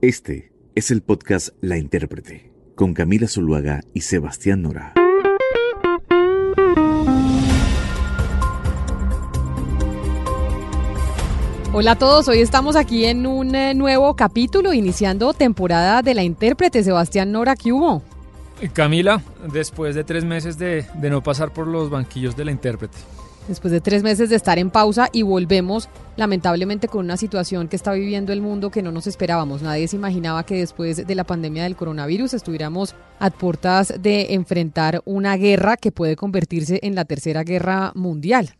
Este es el podcast La Intérprete con Camila Zuluaga y Sebastián Nora. Hola a todos, hoy estamos aquí en un eh, nuevo capítulo, iniciando temporada de La Intérprete. Sebastián Nora, ¿qué hubo? Camila, después de tres meses de, de no pasar por los banquillos de La Intérprete después de tres meses de estar en pausa y volvemos lamentablemente con una situación que está viviendo el mundo que no nos esperábamos. Nadie se imaginaba que después de la pandemia del coronavirus estuviéramos a puertas de enfrentar una guerra que puede convertirse en la tercera guerra mundial.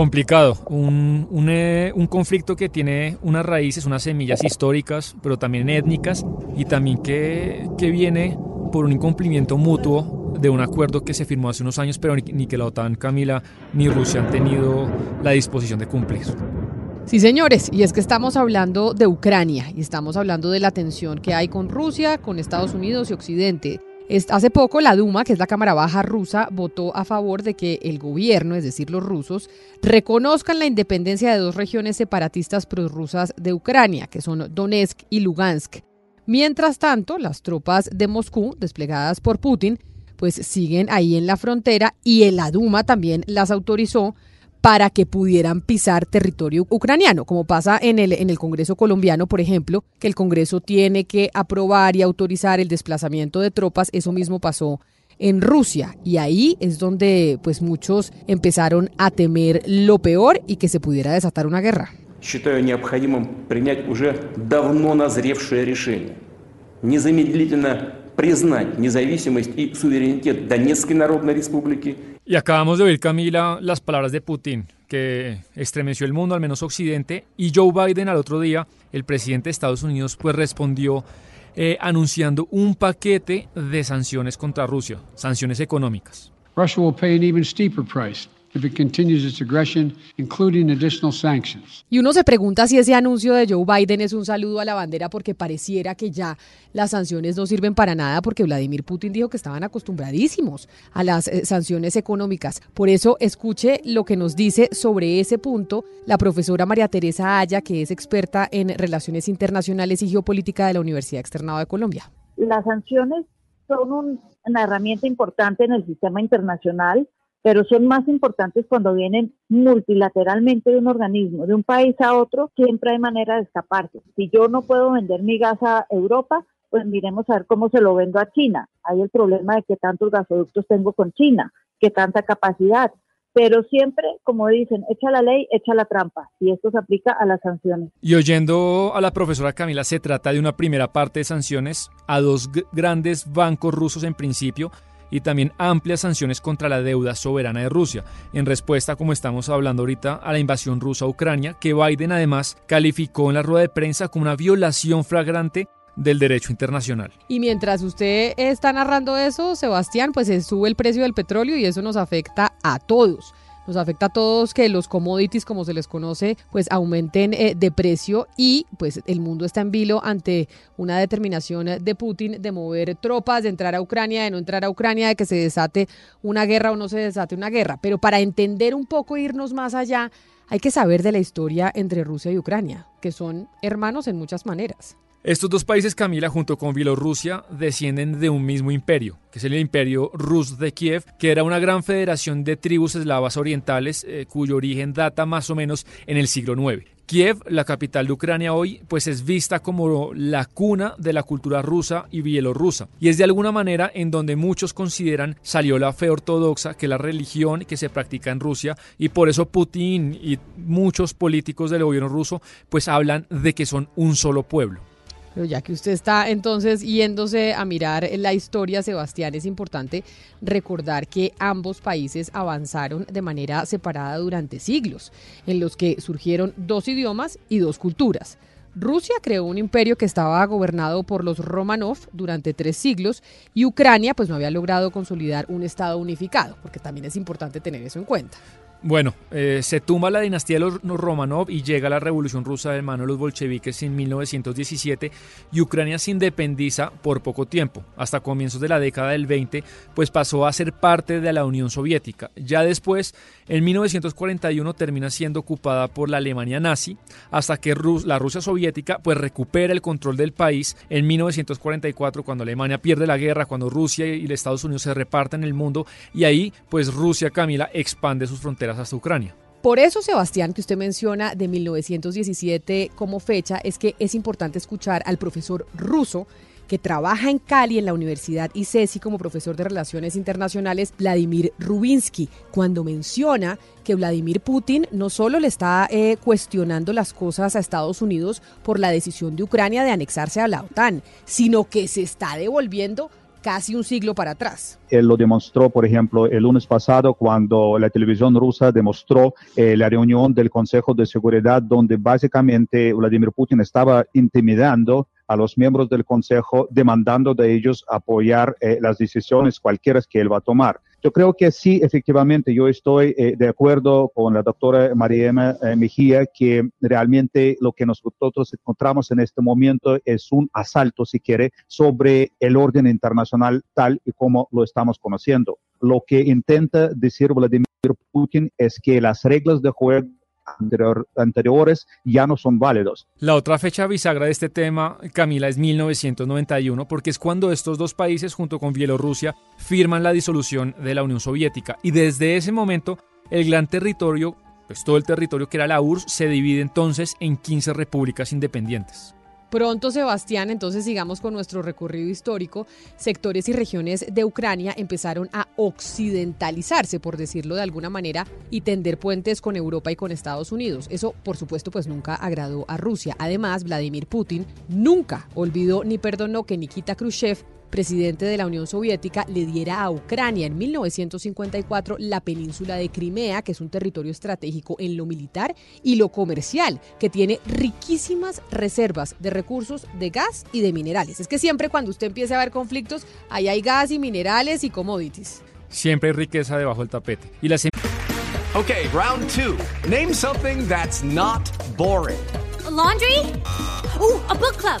Complicado, un, eh, un, conflicto que tiene unas raíces, unas semillas históricas, pero también étnicas, y también que, que viene por un incumplimiento mutuo de un acuerdo que se firmó hace unos años, pero ni, ni que la OTAN, Camila, ni Rusia han tenido la disposición de cumplir. Sí, señores, y es que estamos hablando de Ucrania y estamos hablando de la tensión que hay con Rusia, con Estados Unidos y Occidente. Hace poco la Duma, que es la Cámara Baja rusa, votó a favor de que el gobierno, es decir, los rusos, reconozcan la independencia de dos regiones separatistas prorrusas de Ucrania, que son Donetsk y Lugansk. Mientras tanto, las tropas de Moscú, desplegadas por Putin, pues siguen ahí en la frontera y la Duma también las autorizó para que pudieran pisar territorio ucraniano, como pasa en el, en el Congreso colombiano, por ejemplo, que el Congreso tiene que aprobar y autorizar el desplazamiento de tropas, eso mismo pasó en Rusia y ahí es donde pues muchos empezaron a temer lo peor y que se pudiera desatar una guerra. Считаю необходимым принять уже давно назревшее решение. Незамедлительно признать независимость и суверенитет Донецкой Народной Республики y acabamos de oír, Camila, las palabras de Putin, que estremeció el mundo, al menos Occidente, y Joe Biden al otro día, el presidente de Estados Unidos, pues respondió eh, anunciando un paquete de sanciones contra Rusia, sanciones económicas. Russia will pay an even steeper price if it continues its aggression, including additional sanctions. Y uno se pregunta si ese anuncio de Joe Biden es un saludo a la bandera porque pareciera que ya las sanciones no sirven para nada porque Vladimir Putin dijo que estaban acostumbradísimos a las eh, sanciones económicas. Por eso escuche lo que nos dice sobre ese punto la profesora María Teresa Aya, que es experta en relaciones internacionales y geopolítica de la Universidad Externado de Colombia. Las sanciones son una herramienta importante en el sistema internacional pero son más importantes cuando vienen multilateralmente de un organismo, de un país a otro, siempre hay manera de escaparse. Si yo no puedo vender mi gas a Europa, pues miremos a ver cómo se lo vendo a China. Hay el problema de qué tantos gasoductos tengo con China, qué tanta capacidad. Pero siempre, como dicen, echa la ley, echa la trampa. Y esto se aplica a las sanciones. Y oyendo a la profesora Camila, se trata de una primera parte de sanciones a dos grandes bancos rusos en principio, y también amplias sanciones contra la deuda soberana de Rusia, en respuesta, como estamos hablando ahorita, a la invasión rusa a Ucrania, que Biden además calificó en la rueda de prensa como una violación flagrante del derecho internacional. Y mientras usted está narrando eso, Sebastián, pues se sube el precio del petróleo y eso nos afecta a todos nos afecta a todos que los commodities, como se les conoce, pues aumenten eh, de precio y pues el mundo está en vilo ante una determinación de Putin de mover tropas, de entrar a Ucrania, de no entrar a Ucrania, de que se desate una guerra o no se desate una guerra. Pero para entender un poco, irnos más allá, hay que saber de la historia entre Rusia y Ucrania, que son hermanos en muchas maneras. Estos dos países, Camila, junto con Bielorrusia, descienden de un mismo imperio, que es el imperio Rus de Kiev, que era una gran federación de tribus eslavas orientales, eh, cuyo origen data más o menos en el siglo IX. Kiev, la capital de Ucrania hoy, pues es vista como la cuna de la cultura rusa y bielorrusa. Y es de alguna manera en donde muchos consideran salió la fe ortodoxa, que es la religión que se practica en Rusia, y por eso Putin y muchos políticos del gobierno ruso pues hablan de que son un solo pueblo. Pero ya que usted está entonces yéndose a mirar la historia, Sebastián, es importante recordar que ambos países avanzaron de manera separada durante siglos, en los que surgieron dos idiomas y dos culturas. Rusia creó un imperio que estaba gobernado por los Romanov durante tres siglos y Ucrania pues no había logrado consolidar un estado unificado, porque también es importante tener eso en cuenta. Bueno, eh, se tumba la dinastía de los Romanov y llega la revolución rusa de mano de los bolcheviques en 1917 y Ucrania se independiza por poco tiempo. Hasta comienzos de la década del 20, pues pasó a ser parte de la Unión Soviética. Ya después, en 1941 termina siendo ocupada por la Alemania nazi, hasta que la Rusia soviética pues recupera el control del país en 1944 cuando Alemania pierde la guerra, cuando Rusia y los Estados Unidos se reparten el mundo y ahí pues Rusia Camila expande sus fronteras hasta Ucrania. Por eso, Sebastián, que usted menciona de 1917 como fecha, es que es importante escuchar al profesor ruso que trabaja en Cali en la Universidad ICESI como profesor de Relaciones Internacionales, Vladimir Rubinsky, cuando menciona que Vladimir Putin no solo le está eh, cuestionando las cosas a Estados Unidos por la decisión de Ucrania de anexarse a la OTAN, sino que se está devolviendo casi un siglo para atrás. Él lo demostró, por ejemplo, el lunes pasado cuando la televisión rusa demostró eh, la reunión del Consejo de Seguridad donde básicamente Vladimir Putin estaba intimidando a los miembros del Consejo, demandando de ellos apoyar eh, las decisiones cualquiera que él va a tomar. Yo creo que sí, efectivamente, yo estoy eh, de acuerdo con la doctora María eh, Mejía que realmente lo que nosotros encontramos en este momento es un asalto, si quiere, sobre el orden internacional tal y como lo estamos conociendo. Lo que intenta decir Vladimir Putin es que las reglas de juego anteriores ya no son válidos. La otra fecha bisagra de este tema, Camila, es 1991, porque es cuando estos dos países, junto con Bielorrusia, firman la disolución de la Unión Soviética. Y desde ese momento, el gran territorio, pues todo el territorio que era la URSS, se divide entonces en 15 repúblicas independientes. Pronto, Sebastián, entonces sigamos con nuestro recorrido histórico. Sectores y regiones de Ucrania empezaron a occidentalizarse, por decirlo de alguna manera, y tender puentes con Europa y con Estados Unidos. Eso, por supuesto, pues nunca agradó a Rusia. Además, Vladimir Putin nunca olvidó ni perdonó que Nikita Khrushchev presidente de la Unión Soviética, le diera a Ucrania en 1954 la península de Crimea, que es un territorio estratégico en lo militar y lo comercial, que tiene riquísimas reservas de recursos de gas y de minerales. Es que siempre cuando usted empiece a ver conflictos, ahí hay gas y minerales y commodities. Siempre hay riqueza debajo del tapete. Y las... Ok, round two. Name something that's not boring. laundry? Uh, a book club.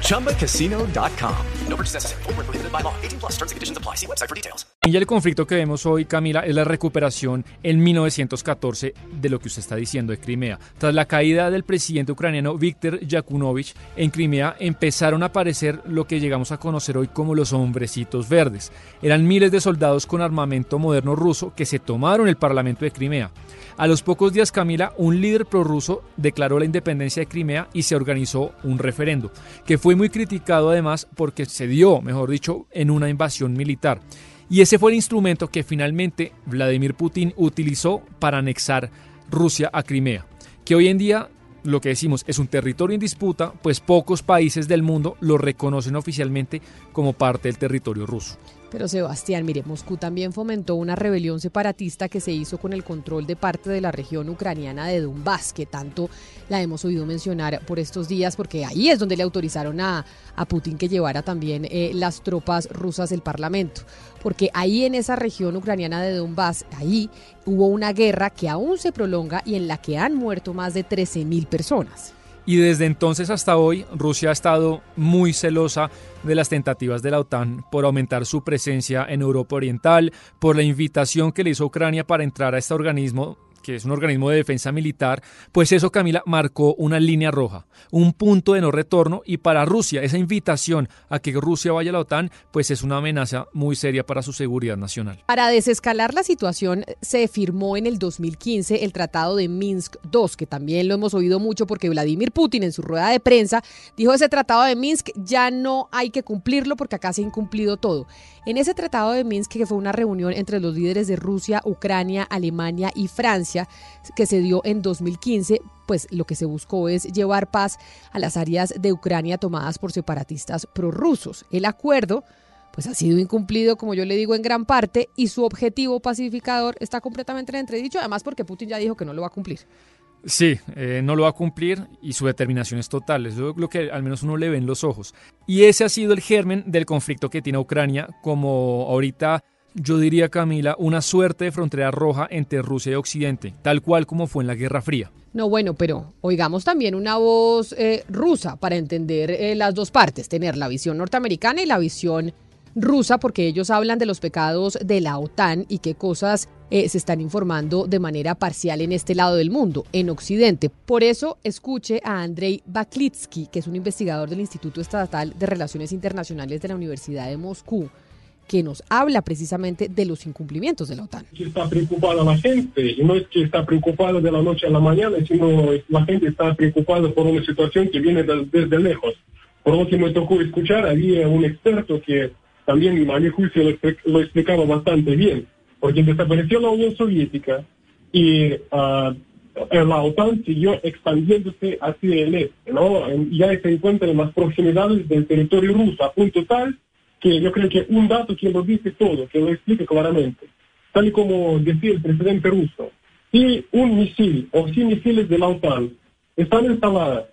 ChumbaCasino.com. No purchase necessary. Full prohibited by law. 18 plus terms and conditions apply. See website for details. Y el conflicto que vemos hoy, Camila, es la recuperación en 1914 de lo que usted está diciendo de Crimea. Tras la caída del presidente ucraniano Viktor Yakunovich, en Crimea empezaron a aparecer lo que llegamos a conocer hoy como los hombrecitos verdes. Eran miles de soldados con armamento moderno ruso que se tomaron el parlamento de Crimea. A los pocos días, Camila, un líder prorruso declaró la independencia de Crimea y se organizó un referendo, que fue muy criticado además porque se dio, mejor dicho, en una invasión militar. Y ese fue el instrumento que finalmente Vladimir Putin utilizó para anexar Rusia a Crimea, que hoy en día lo que decimos es un territorio en disputa, pues pocos países del mundo lo reconocen oficialmente como parte del territorio ruso. Pero Sebastián, mire, Moscú también fomentó una rebelión separatista que se hizo con el control de parte de la región ucraniana de Donbass, que tanto la hemos oído mencionar por estos días, porque ahí es donde le autorizaron a, a Putin que llevara también eh, las tropas rusas del Parlamento. Porque ahí en esa región ucraniana de Donbass, ahí hubo una guerra que aún se prolonga y en la que han muerto más de 13 mil personas. Y desde entonces hasta hoy, Rusia ha estado muy celosa de las tentativas de la OTAN por aumentar su presencia en Europa Oriental, por la invitación que le hizo Ucrania para entrar a este organismo que es un organismo de defensa militar, pues eso, Camila, marcó una línea roja, un punto de no retorno y para Rusia esa invitación a que Rusia vaya a la OTAN, pues es una amenaza muy seria para su seguridad nacional. Para desescalar la situación, se firmó en el 2015 el Tratado de Minsk II, que también lo hemos oído mucho porque Vladimir Putin en su rueda de prensa dijo ese Tratado de Minsk ya no hay que cumplirlo porque acá se ha incumplido todo. En ese Tratado de Minsk, que fue una reunión entre los líderes de Rusia, Ucrania, Alemania y Francia, que se dio en 2015, pues lo que se buscó es llevar paz a las áreas de Ucrania tomadas por separatistas prorrusos. El acuerdo pues ha sido incumplido, como yo le digo, en gran parte, y su objetivo pacificador está completamente en entredicho, además porque Putin ya dijo que no lo va a cumplir. Sí, eh, no lo va a cumplir y su determinación es total, es lo, que al menos uno le ve en los ojos. Y ese ha sido el germen del conflicto que tiene Ucrania, como ahorita yo diría, Camila, una suerte de frontera roja entre Rusia y Occidente, tal cual como fue en la Guerra Fría. No, bueno, pero oigamos también una voz eh, rusa para entender eh, las dos partes, tener la visión norteamericana y la visión rusa, porque ellos hablan de los pecados de la OTAN y qué cosas eh, se están informando de manera parcial en este lado del mundo, en Occidente. Por eso escuche a Andrei Baklitsky, que es un investigador del Instituto Estatal de Relaciones Internacionales de la Universidad de Moscú, que nos habla precisamente de los incumplimientos de la OTAN. Está preocupada la gente, y no es que está preocupada de la noche a la mañana, sino la gente está preocupada por una situación que viene desde lejos. Por lo que me tocó escuchar, había un experto que también a mi juicio lo, lo explicaba bastante bien, porque desapareció la Unión Soviética y uh, la OTAN siguió expandiéndose hacia el este, ¿no? Ya se encuentra en las proximidades del territorio ruso, a punto tal que yo creo que un dato que lo dice todo, que lo explica claramente, tal y como decía el presidente ruso, si un misil o si misiles de la OTAN están instaladas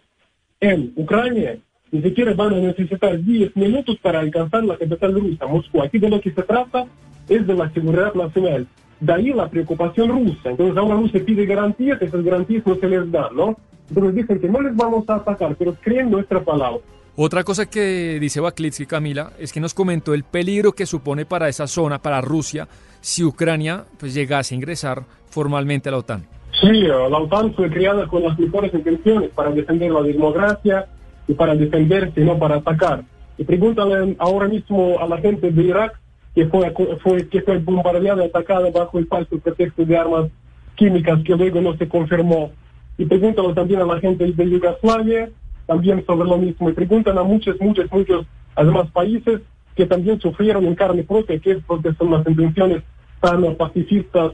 en Ucrania, ni siquiera van a necesitar 10 minutos para alcanzar la capital rusa, Moscú. Aquí de lo que se trata es de la seguridad nacional. De ahí la preocupación rusa. Entonces ahora Rusia pide garantías, esas garantías no se les dan, ¿no? Entonces dicen que no les vamos a atacar, pero creen nuestra palabra. Otra cosa que dice Baklitsky, Camila, es que nos comentó el peligro que supone para esa zona, para Rusia, si Ucrania pues, llegase a ingresar formalmente a la OTAN. Sí, la OTAN fue creada con las mejores intenciones para defender la democracia y para defenderse, no para atacar. Y pregúntale ahora mismo a la gente de Irak que fue, fue, que fue bombardeada y atacada bajo el falso pretexto de armas químicas que luego no se confirmó. Y pregúntalo también a la gente de Yugoslavia también sobre lo mismo. Y preguntan a muchos, muchos, muchos, además, países que también sufrieron en carne propia, que es porque son las intenciones tan pacifistas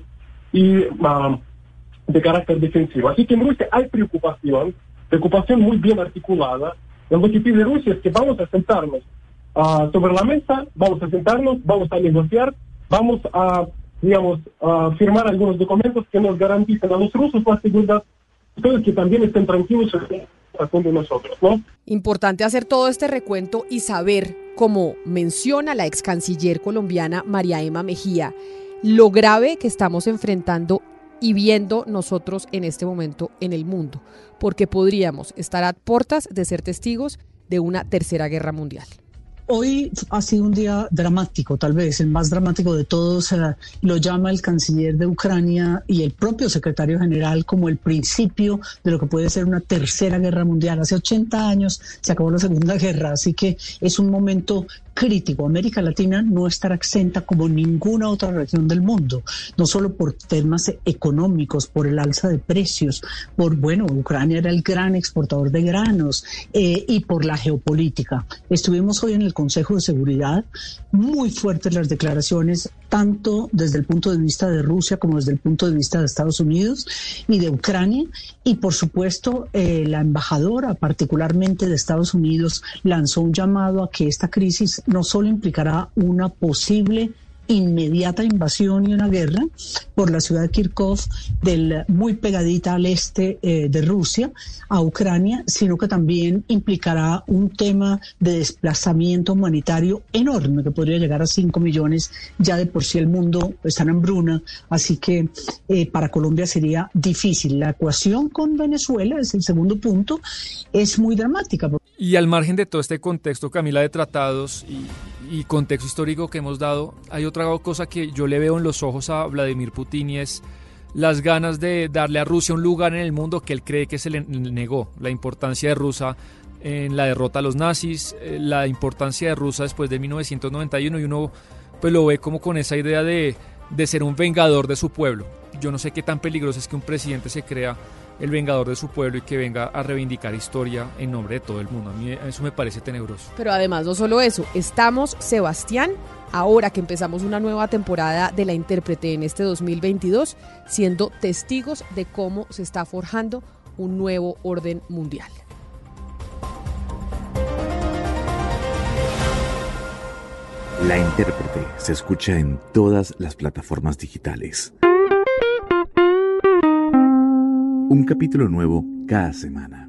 y um, de carácter defensivo. Así que en Rusia hay preocupación, preocupación muy bien articulada. Lo que pide Rusia es que vamos a sentarnos uh, sobre la mesa, vamos a sentarnos, vamos a negociar, vamos a, digamos, a firmar algunos documentos que nos garanticen a los rusos la seguridad, ustedes que también estén tranquilos de nosotros, ¿no? Importante hacer todo este recuento y saber, como menciona la ex canciller colombiana María Emma Mejía, lo grave que estamos enfrentando y viendo nosotros en este momento en el mundo, porque podríamos estar a puertas de ser testigos de una tercera guerra mundial. Hoy ha sido un día dramático, tal vez el más dramático de todos. lo llama el canciller de Ucrania y el propio secretario general como el principio de lo que puede ser una tercera guerra mundial. Hace 80 años se acabó la Segunda Guerra, así que es un momento crítico. América Latina no estará exenta como ninguna otra región del mundo, no solo por temas económicos, por el alza de precios, por, bueno, Ucrania era el gran exportador de granos eh, y por la geopolítica. Estuvimos hoy en el Consejo de Seguridad, muy fuertes las declaraciones, tanto desde el punto de vista de Rusia como desde el punto de vista de Estados Unidos y de Ucrania. Y por supuesto, eh, la embajadora, particularmente de Estados Unidos, lanzó un llamado a que esta crisis no solo implicará una posible inmediata invasión y una guerra por la ciudad de Kirkov, del, muy pegadita al este eh, de Rusia, a Ucrania, sino que también implicará un tema de desplazamiento humanitario enorme, que podría llegar a 5 millones. Ya de por sí el mundo está en hambruna, así que eh, para Colombia sería difícil. La ecuación con Venezuela, es el segundo punto, es muy dramática. Y al margen de todo este contexto, Camila, de tratados y y contexto histórico que hemos dado, hay otra cosa que yo le veo en los ojos a Vladimir Putin y es las ganas de darle a Rusia un lugar en el mundo que él cree que se le negó, la importancia de Rusia en la derrota a los nazis, eh, la importancia de Rusia después de 1991 y uno pues lo ve como con esa idea de, de ser un vengador de su pueblo. Yo no sé qué tan peligroso es que un presidente se crea el vengador de su pueblo y que venga a reivindicar historia en nombre de todo el mundo. A mí eso me parece tenebroso. Pero además no solo eso, estamos, Sebastián, ahora que empezamos una nueva temporada de la intérprete en este 2022, siendo testigos de cómo se está forjando un nuevo orden mundial. La intérprete se escucha en todas las plataformas digitales. Un capítulo nuevo cada semana.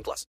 18 plus.